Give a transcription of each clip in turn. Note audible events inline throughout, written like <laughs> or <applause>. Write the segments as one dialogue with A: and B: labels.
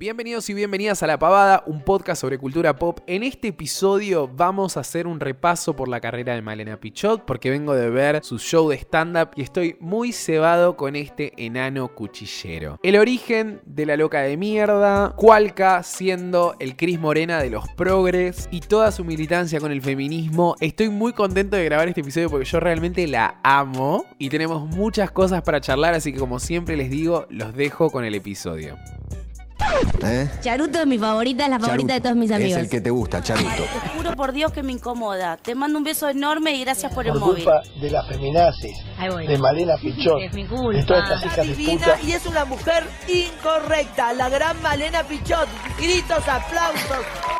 A: Bienvenidos y bienvenidas a La Pavada, un podcast sobre cultura pop. En este episodio vamos a hacer un repaso por la carrera de Malena Pichot porque vengo de ver su show de stand-up y estoy muy cebado con este enano cuchillero. El origen de la loca de mierda, Cualca siendo el Cris Morena de los progres y toda su militancia con el feminismo. Estoy muy contento de grabar este episodio porque yo realmente la amo y tenemos muchas cosas para charlar, así que como siempre les digo, los dejo con el episodio.
B: ¿Eh?
C: Charuto es mi favorita, es la favorita de todos mis amigos.
B: Es el que te gusta, Charuto.
D: Te juro por Dios que me incomoda. Te mando un beso enorme y gracias por el
E: por
D: móvil.
E: culpa de la feminazis, de Malena Pichot,
C: Es mi
E: de
C: culpa.
E: todas estas hijas de
F: divina
E: puta.
F: y es una mujer incorrecta. La gran Malena Pichot. Gritos, aplausos.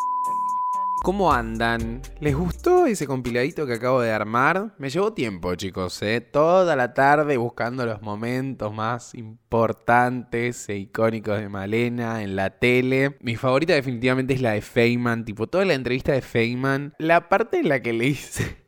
A: ¿Cómo andan? ¿Les gustó ese compiladito que acabo de armar? Me llevó tiempo, chicos, ¿eh? Toda la tarde buscando los momentos más importantes e icónicos de Malena en la tele. Mi favorita definitivamente es la de Feynman, tipo toda la entrevista de Feynman. La parte en la que le dice...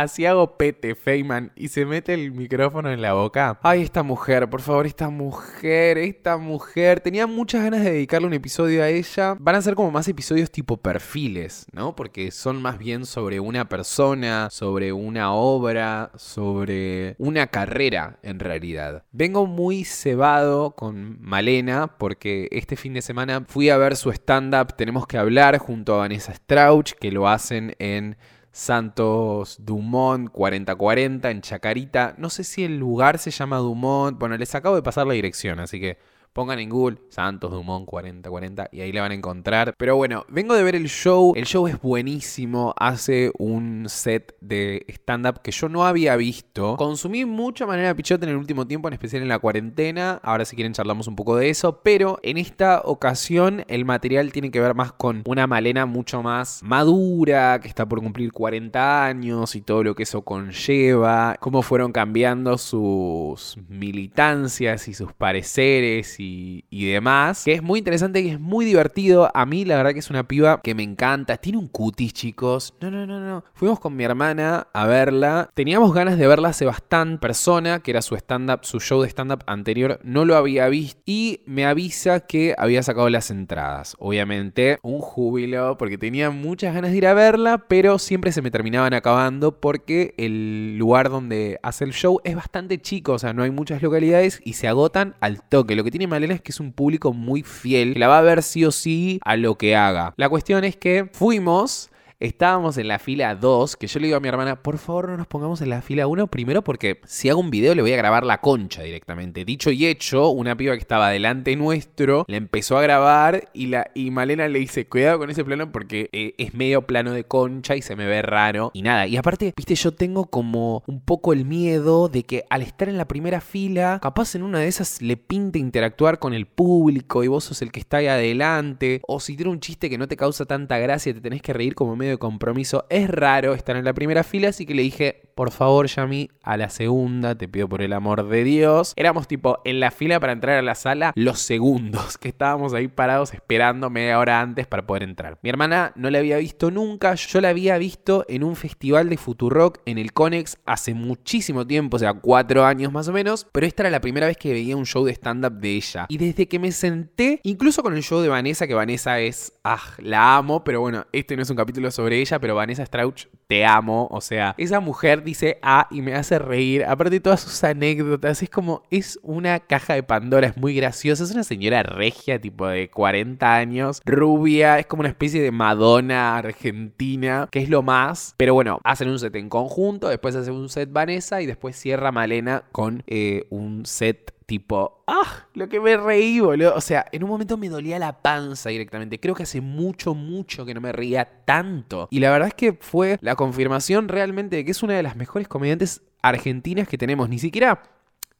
A: Así hago pete, Feynman, y se mete el micrófono en la boca. Ay, esta mujer, por favor, esta mujer, esta mujer. Tenía muchas ganas de dedicarle un episodio a ella. Van a ser como más episodios tipo perfiles, ¿no? Porque son más bien sobre una persona, sobre una obra, sobre una carrera, en realidad. Vengo muy cebado con Malena porque este fin de semana fui a ver su stand-up Tenemos que hablar junto a Vanessa Strauch, que lo hacen en... Santos Dumont 4040 en Chacarita. No sé si el lugar se llama Dumont. Bueno, les acabo de pasar la dirección, así que pongan en Google Santos Dumont 4040 y ahí la van a encontrar. Pero bueno, vengo de ver el show. El show es buenísimo. Hace un set de stand-up que yo no había visto. Consumí mucha manera pichote en el último tiempo, en especial en la cuarentena. Ahora si quieren charlamos un poco de eso. Pero en esta ocasión el material tiene que ver más con una Malena mucho más madura, que está por cumplir 40 años y todo lo que eso conlleva. Cómo fueron cambiando sus militancias y sus pareceres y, y demás. Que es muy interesante y es muy divertido. A mí la verdad que es una piba que me encanta. Tiene un cutis, chicos. No, no, no, no. Fuimos con mi hermana a verla. Teníamos ganas de verla hace bastante. Persona, que era su stand-up, su show de stand-up anterior, no lo había visto. Y me avisa que había sacado las entradas. Obviamente, un júbilo, porque tenía muchas ganas de ir a verla, pero siempre se me terminaban acabando porque el lugar donde hace el show es bastante chico. O sea, no hay muchas localidades y se agotan al toque. Lo que tiene Malena es que es un público muy fiel, la va a ver sí o sí a lo que haga. La cuestión es que fuimos. Estábamos en la fila 2, que yo le digo a mi hermana, por favor no nos pongamos en la fila 1, primero porque si hago un video le voy a grabar la concha directamente. Dicho y hecho, una piba que estaba delante nuestro le empezó a grabar y, la, y Malena le dice, cuidado con ese plano porque eh, es medio plano de concha y se me ve raro. Y nada, y aparte, viste, yo tengo como un poco el miedo de que al estar en la primera fila, capaz en una de esas le pinte interactuar con el público y vos sos el que está ahí adelante, o si tiene un chiste que no te causa tanta gracia, te tenés que reír como medio de compromiso. Es raro estar en la primera fila, así que le dije, por favor, Yami, a la segunda, te pido por el amor de Dios. Éramos tipo en la fila para entrar a la sala los segundos, que estábamos ahí parados esperando media hora antes para poder entrar. Mi hermana no la había visto nunca, yo la había visto en un festival de Futurock en el Conex hace muchísimo tiempo, o sea, cuatro años más o menos, pero esta era la primera vez que veía un show de stand-up de ella. Y desde que me senté, incluso con el show de Vanessa, que Vanessa es, ah, la amo, pero bueno, este no es un capítulo sobre ella, pero Vanessa Strauch, te amo, o sea, esa mujer dice ah y me hace reír, aparte de todas sus anécdotas, es como, es una caja de Pandora, es muy graciosa, es una señora regia, tipo de 40 años, rubia, es como una especie de Madonna argentina, que es lo más, pero bueno, hacen un set en conjunto, después hace un set Vanessa y después cierra Malena con eh, un set tipo, ah, lo que me reí, boludo. O sea, en un momento me dolía la panza directamente. Creo que hace mucho, mucho que no me reía tanto. Y la verdad es que fue la confirmación realmente de que es una de las mejores comediantes argentinas que tenemos. Ni siquiera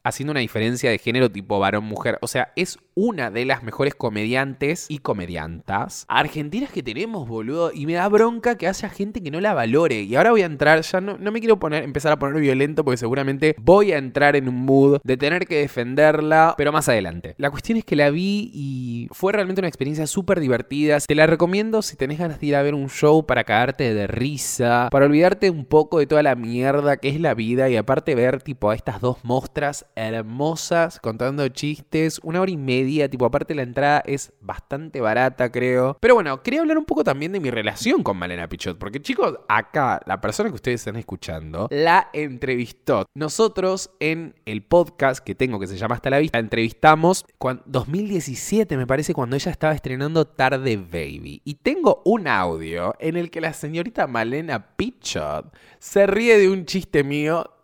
A: haciendo una diferencia de género tipo varón-mujer. O sea, es una de las mejores comediantes y comediantas argentinas que tenemos, boludo. Y me da bronca que haya gente que no la valore. Y ahora voy a entrar, ya no, no me quiero poner, empezar a poner violento porque seguramente voy a entrar en un mood de tener que defenderla, pero más adelante. La cuestión es que la vi y fue realmente una experiencia súper divertida. Te la recomiendo si tenés ganas de ir a ver un show para cagarte de risa, para olvidarte un poco de toda la mierda que es la vida y aparte ver tipo a estas dos mostras hermosas contando chistes, una hora y media, tipo aparte la entrada es bastante barata creo. Pero bueno, quería hablar un poco también de mi relación con Malena Pichot, porque chicos, acá la persona que ustedes están escuchando la entrevistó. Nosotros en el podcast que tengo que se llama Hasta la Vista, la entrevistamos en 2017 me parece cuando ella estaba estrenando Tarde Baby. Y tengo un audio en el que la señorita Malena Pichot se ríe de un chiste mío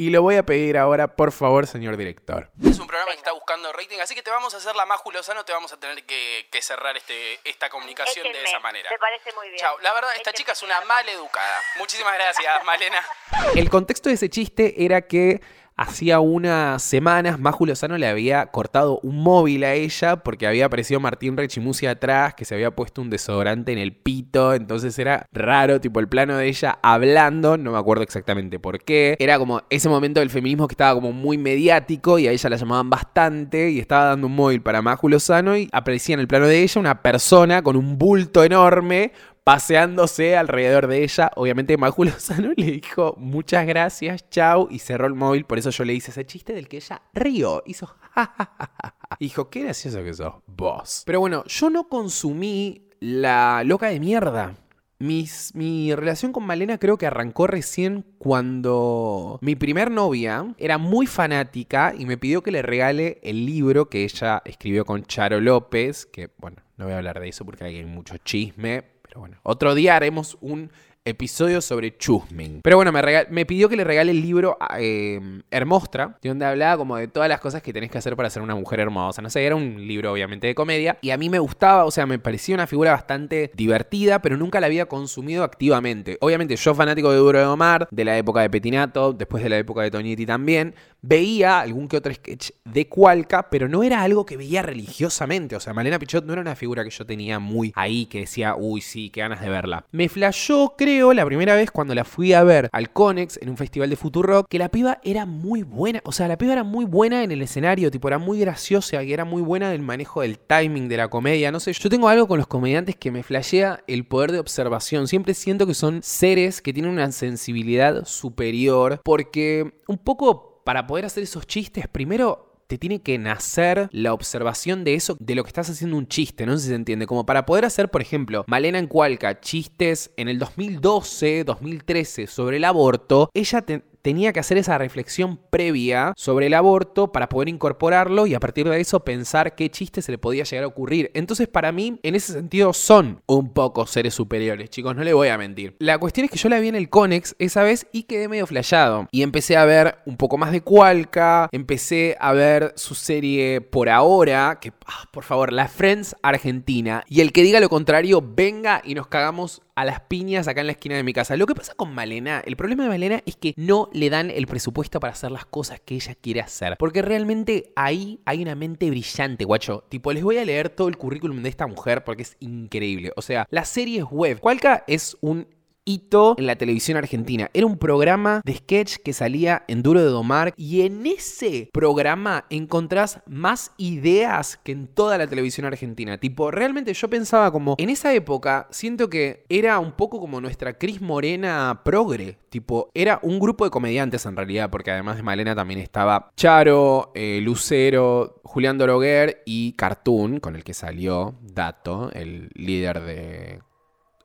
A: y lo voy a pedir ahora, por favor, señor director. Es un programa que está buscando rating, así que te vamos a hacer la más Julosano, te vamos a tener que, que cerrar este, esta comunicación de esa manera.
G: Me parece muy bien.
A: Chao. La verdad, esta
G: Échenme.
A: chica es una mal educada. Muchísimas gracias, Malena. El contexto de ese chiste era que hacía unas semanas Maju Lozano le había cortado un móvil a ella porque había aparecido Martín Rechimusi atrás, que se había puesto un desodorante en el pito, entonces era raro, tipo el plano de ella hablando, no me acuerdo exactamente por qué. Era como ese momento del feminismo que estaba como muy mediático y a ella la llamaban bastante y estaba dando un móvil para Maju Lozano y aparecía en el plano de ella una persona con un bulto enorme paseándose alrededor de ella. Obviamente Maju Lozano <laughs> le dijo muchas gracias, chau, y cerró el móvil. Por eso yo le hice ese chiste del que ella rió. Hizo <laughs> ja, ja, ja, ja, ja. Dijo, qué gracioso que sos, vos. Pero bueno, yo no consumí la loca de mierda. Mis- mi relación con Malena creo que arrancó recién cuando mi primer novia era muy fanática y me pidió que le regale el libro que ella escribió con Charo López, que bueno, no voy a hablar de eso porque hay mucho chisme, pero bueno, otro día haremos un episodio sobre Chusming. Pero bueno, me, pidió que le regale el libro eh, Hermostra, de donde hablaba como de todas las cosas que tenés que hacer para ser una mujer hermosa. No sé, era un libro obviamente de comedia y a mí me gustaba, o sea, me parecía una figura bastante divertida, pero nunca la había consumido activamente. Obviamente yo fanático de Duro de Omar, de la época de Petinato, después de la época de Toñetti también, veía algún que otro sketch de Cualca, pero no era algo que veía religiosamente. O sea, Malena Pichot no era una figura que yo tenía muy ahí, que decía, uy, sí, qué ganas de verla. Me flashó, creo, la primera vez cuando la fui a ver al Conex en un festival de Futurock, que la piba era muy buena. O sea, la piba era muy buena en el escenario, tipo, era muy graciosa, que era muy buena del manejo del timing de la comedia. No sé, yo tengo algo con los comediantes que me flashea el poder de observación. Siempre siento que son seres que tienen una sensibilidad superior, porque un poco para poder hacer esos chistes, primero te tiene que nacer la observación de eso, de lo que estás haciendo un chiste, no sé si se entiende. Como para poder hacer, por ejemplo, Malena en Cualca, chistes en el 2012, 2013 sobre el aborto, ella te- tenía que hacer esa reflexión previa sobre el aborto para poder incorporarlo y a partir de eso pensar qué chiste se le podía llegar a ocurrir. Entonces, para mí, en ese sentido, son un poco seres superiores, chicos, no le voy a mentir. La cuestión es que yo la vi en el Conex esa vez y quedé medio flayado. Y empecé a ver un poco más de Cualca, empecé a ver su serie por ahora, que, ah, por favor, la Friends Argentina. Y el que diga lo contrario, venga y nos cagamos a las piñas acá en la esquina de mi casa. Lo que pasa con Malena, el problema de Malena es que no le dan el presupuesto para hacer las cosas que ella quiere hacer. Porque realmente ahí hay una mente brillante, guacho. Tipo, les voy a leer todo el currículum de esta mujer porque es increíble. O sea, la serie es web. Cualca es un en la televisión argentina. Era un programa de sketch que salía en Duro de Domar y en ese programa encontrás más ideas que en toda la televisión argentina. Tipo, realmente yo pensaba como, en esa época siento que era un poco como nuestra Cris Morena progre. Tipo, era un grupo de comediantes en realidad, porque además de Malena también estaba Charo, eh, Lucero, Julián Doroguer y Cartoon, con el que salió Dato, el líder de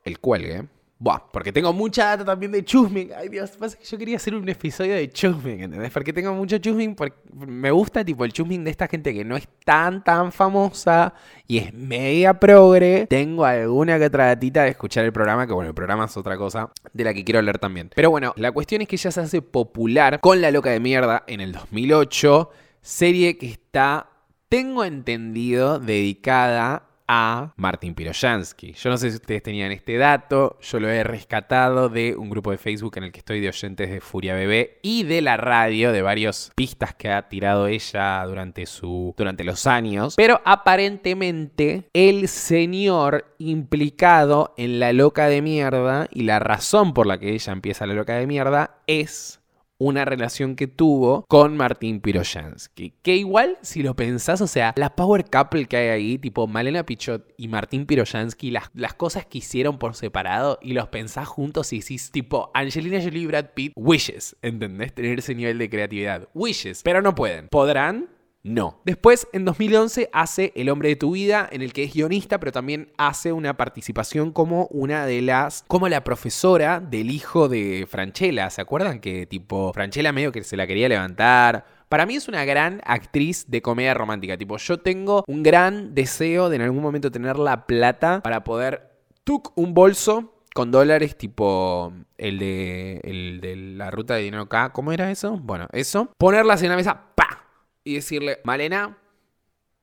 A: El Cuelgue. Buah, porque tengo mucha data también de Chusming. Ay, Dios, pasa que yo quería hacer un episodio de Chusming, ¿entendés? Porque tengo mucho Chusming, porque me gusta tipo el Chusming de esta gente que no es tan, tan famosa y es media progre. Tengo alguna que otra datita de escuchar el programa, que bueno, el programa es otra cosa de la que quiero hablar también. Pero bueno, la cuestión es que ella se hace popular con La Loca de Mierda en el 2008, serie que está, tengo entendido, dedicada a Martín Piroyansky. Yo no sé si ustedes tenían este dato, yo lo he rescatado de un grupo de Facebook en el que estoy de oyentes de Furia Bebé y de la radio, de varias pistas que ha tirado ella durante, su, durante los años. Pero aparentemente el señor implicado en la loca de mierda y la razón por la que ella empieza la loca de mierda es una relación que tuvo con Martín Piroyansky. Que igual, si lo pensás, o sea, la power couple que hay ahí, tipo Malena Pichot y Martín Piroyansky, las, las cosas que hicieron por separado y los pensás juntos y decís, tipo, Angelina Jolie y Brad Pitt, wishes, ¿entendés? Tener ese nivel de creatividad. Wishes, pero no pueden. ¿Podrán? No. Después, en 2011, hace El hombre de tu vida, en el que es guionista, pero también hace una participación como una de las. como la profesora del hijo de Franchella. ¿Se acuerdan que, tipo, Franchella medio que se la quería levantar? Para mí es una gran actriz de comedia romántica. Tipo, yo tengo un gran deseo de en algún momento tener la plata para poder. Tuc un bolso con dólares tipo el de, el de la ruta de dinero acá. ¿Cómo era eso? Bueno, eso. Ponerlas en la mesa. Y decirle, Malena,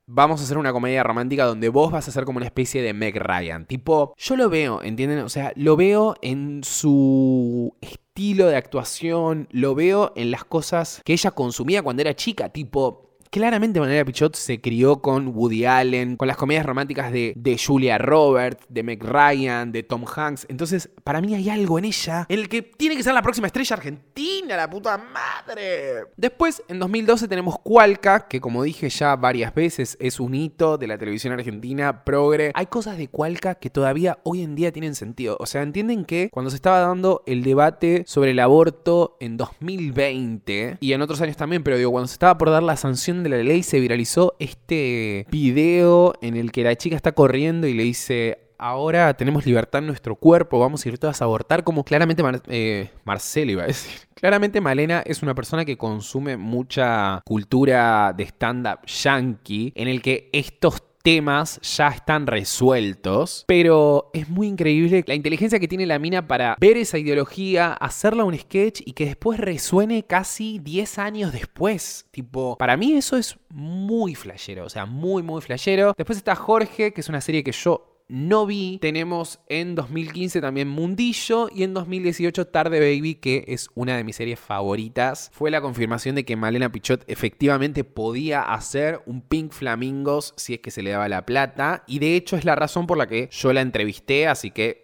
A: vamos a hacer una comedia romántica donde vos vas a ser como una especie de Meg Ryan. Tipo, yo lo veo, ¿entienden? O sea, lo veo en su estilo de actuación, lo veo en las cosas que ella consumía cuando era chica, tipo... Claramente Manera Pichot se crió con Woody Allen, con las comedias románticas de, de, Julia Roberts, de Meg Ryan, de Tom Hanks. Entonces, para mí hay algo en ella en el que tiene que ser la próxima estrella argentina, la puta madre. Después, en 2012 tenemos Cualca, que como dije ya varias veces, es un hito de la televisión argentina, progre. Hay cosas de Cualca que todavía hoy en día tienen sentido. O sea, entienden que cuando se estaba dando el debate sobre el aborto en 2020, y en otros años también, pero digo, cuando se estaba por dar la sanción de la ley se viralizó este video en el que la chica está corriendo y le dice, ahora tenemos libertad en nuestro cuerpo, vamos a ir todas a abortar, como claramente eh, Marcelo iba a decir. <laughs> Claramente Malena es una persona que consume mucha cultura de stand-up yankee, en el que estos temas ya están resueltos, pero es muy increíble la inteligencia que tiene la mina para ver esa ideología, hacerla un sketch y que después resuene casi 10 años después. Tipo, para mí eso es muy flashero, o sea, muy, muy flashero. Después está Jorge, que es una serie que yo no vi. Tenemos en 2015 también Mundillo y en 2018 Tarde Baby, que es una de mis series favoritas. Fue la confirmación de que Malena Pichot efectivamente podía hacer un Pink Flamingos si es que se le daba la plata. Y de hecho es la razón por la que yo la entrevisté, así que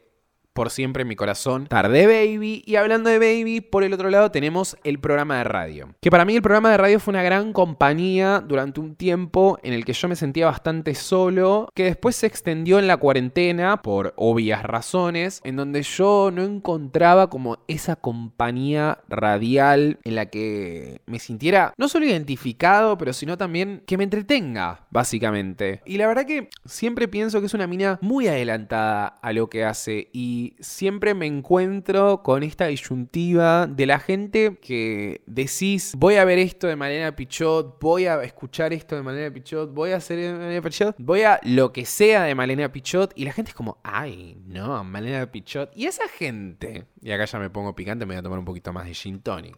A: por siempre en mi corazón. Tarde Baby. Y hablando de Baby, por el otro lado tenemos el programa de radio. Que para mí el programa de radio fue una gran compañía durante un tiempo en el que yo me sentía bastante solo, que después se extendió en la cuarentena por obvias razones, en donde yo no encontraba como esa compañía radial en la que me sintiera no solo identificado, pero sino también que me entretenga, básicamente. Y la verdad que siempre pienso que es una mina muy adelantada a lo que hace y siempre me encuentro con esta disyuntiva de la gente que decís, voy a ver esto de Malena Pichot, voy a escuchar esto de Malena Pichot, voy a hacer de Malena Pichot, voy a lo que sea de Malena Pichot y la gente es como, ay, no, Malena Pichot. Y esa gente, y acá ya me pongo picante, me voy a tomar un poquito más de gin tonic.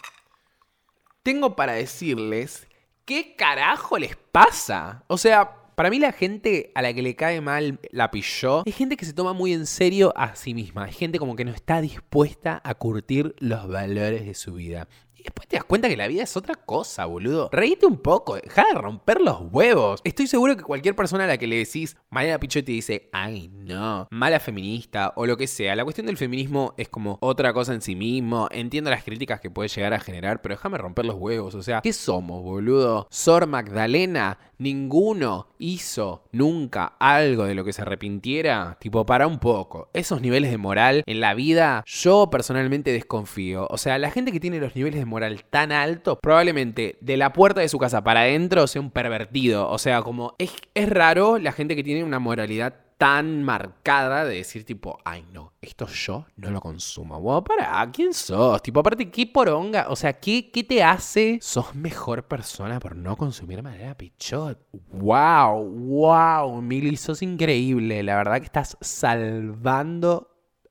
A: Tengo para decirles, ¿qué carajo les pasa? O sea, para mí la gente a la que le cae mal la pilló es gente que se toma muy en serio a sí misma. Es gente como que no está dispuesta a curtir los valores de su vida. Y después te das cuenta que la vida es otra cosa, boludo. Reíte un poco, deja de romper los huevos. Estoy seguro que cualquier persona a la que le decís Mariana Pichot te dice, ay no, mala feminista o lo que sea. La cuestión del feminismo es como otra cosa en sí mismo. Entiendo las críticas que puede llegar a generar, pero déjame romper los huevos. O sea, ¿qué somos, boludo? Sor Magdalena, ninguno hizo nunca algo de lo que se arrepintiera. Tipo, para un poco. Esos niveles de moral en la vida, yo personalmente desconfío. O sea, la gente que tiene los niveles de moral tan alto, probablemente de la puerta de su casa para adentro sea un pervertido. O sea, como es, es raro la gente que tiene una moralidad tan marcada de decir tipo, ay no, esto yo no lo consumo. Wow, para, ¿quién sos? Tipo, aparte, ¿qué poronga? O sea, ¿qué, ¿qué te hace? Sos mejor persona por no consumir madera pichot. Wow, wow, Mili, sos increíble. La verdad que estás salvando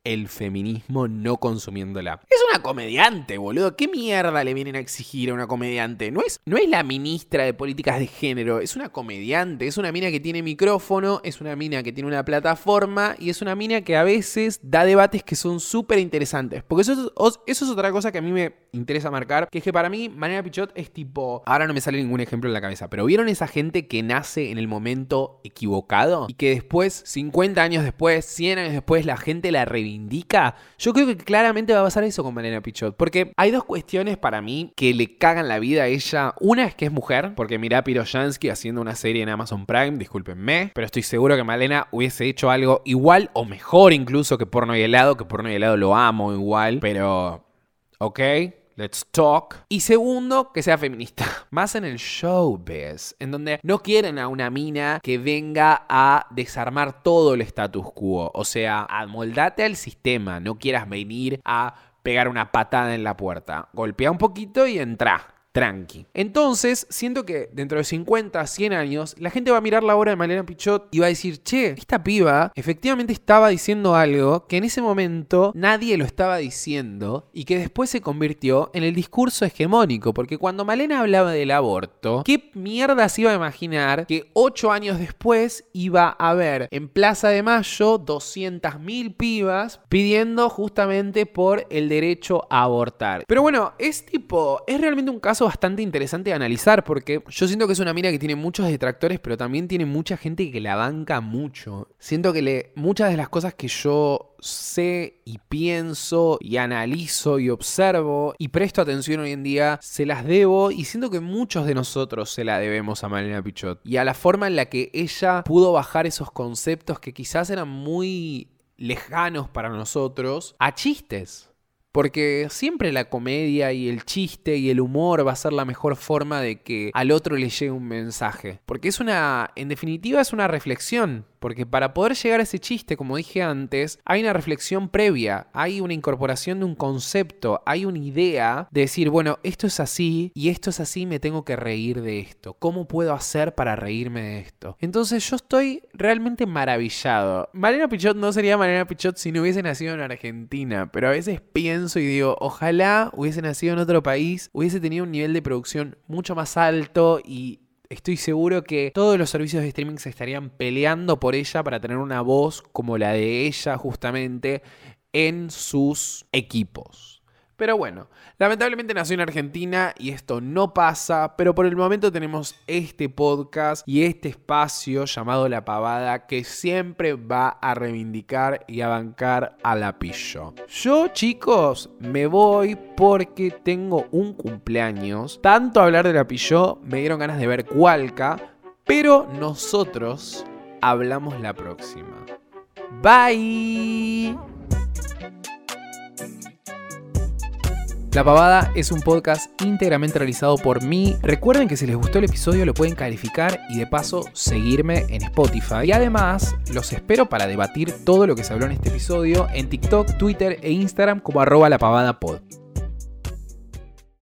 A: el feminismo no consumiéndola. Es una comediante, boludo. ¿Qué mierda le vienen a exigir a una comediante? No es, no es la ministra de políticas de género, es una comediante, es una mina que tiene micrófono, es una mina que tiene una plataforma y es una mina que a veces da debates que son súper interesantes. Porque eso es, otra cosa que a mí me interesa marcar, que es que para mí Manera Pichot es tipo, ahora no me sale ningún ejemplo en la cabeza, pero ¿vieron esa gente que nace en el momento equivocado y que después, 50 años después, 100 años después, la gente la reivindica? Indica, yo creo que claramente va a pasar eso con Malena Pichot. Porque hay dos cuestiones para mí que le cagan la vida a ella. Una es que es mujer, porque mirá Piroyansky haciendo una serie en Amazon Prime, discúlpenme, pero estoy seguro que Malena hubiese hecho algo igual o mejor incluso que porno y helado, que porno y helado lo amo igual, pero... ¿Ok? Let's talk. Y segundo, que sea feminista. <laughs> Más en el showbiz, en donde no quieren a una mina que venga a desarmar todo el status quo. O sea, amoldate al sistema. No quieras venir a pegar una patada en la puerta. Golpea un poquito y entra tranqui. Entonces, siento que dentro de 50, 100 años, la gente va a mirar la obra de Malena Pichot y va a decir, che, esta piba efectivamente estaba diciendo algo que en ese momento nadie lo estaba diciendo y que después se convirtió en el discurso hegemónico, porque cuando Malena hablaba del aborto, ¿qué mierda se iba a imaginar que 8 años después iba a haber en Plaza de Mayo 200.000 pibas pidiendo justamente por el derecho a abortar? Pero bueno, es tipo, es realmente un caso bastante interesante de analizar porque yo siento que es una mina que tiene muchos detractores, pero también tiene mucha gente que la banca mucho. Siento que muchas de las cosas que yo sé y pienso y analizo y observo y presto atención hoy en día, se las debo y siento que muchos de nosotros se la debemos a Malena Pichot y a la forma en la que ella pudo bajar esos conceptos que quizás eran muy lejanos para nosotros a chistes. Porque siempre la comedia y el chiste y el humor va a ser la mejor forma de que al otro le llegue un mensaje. Porque es una, en definitiva es una reflexión. Porque para poder llegar a ese chiste, como dije antes, hay una reflexión previa, hay una incorporación de un concepto, hay una idea de decir, bueno, esto es así y esto es así, me tengo que reír de esto. ¿Cómo puedo hacer para reírme de esto? Entonces yo estoy realmente maravillado. Malena Pichot no sería Malena Pichot si no hubiese nacido en Argentina, pero a veces pienso y digo, ojalá hubiese nacido en otro país, hubiese tenido un nivel de producción mucho más alto y Estoy seguro que todos los servicios de streaming se estarían peleando por ella para tener una voz como la de ella justamente en sus equipos. Pero bueno, lamentablemente nació en Argentina y esto no pasa, pero por el momento tenemos este podcast y este espacio llamado La Pavada que siempre va a reivindicar y a bancar a la pillo. Yo, chicos, me voy porque tengo un cumpleaños. Tanto hablar de la pillo me dieron ganas de ver Cualca, pero nosotros hablamos la próxima. Bye. La Pavada es un podcast íntegramente realizado por mí. Recuerden que si les gustó el episodio lo pueden calificar y de paso seguirme en Spotify. Y además los espero para debatir todo lo que se habló en este episodio en TikTok, Twitter e Instagram como arroba la pavada.